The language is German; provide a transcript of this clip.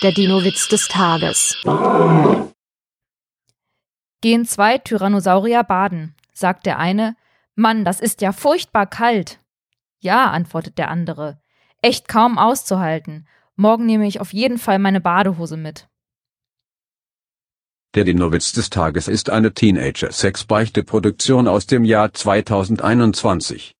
Der Dino-Witz des Tages. Gehen zwei Tyrannosaurier baden, sagt der eine, Mann, das ist ja furchtbar kalt. Ja, antwortet der andere, echt kaum auszuhalten. Morgen nehme ich auf jeden Fall meine Badehose mit. Der Dino-Witz des Tages ist eine Teenager-Sex-Beichte-Produktion aus dem Jahr 2021.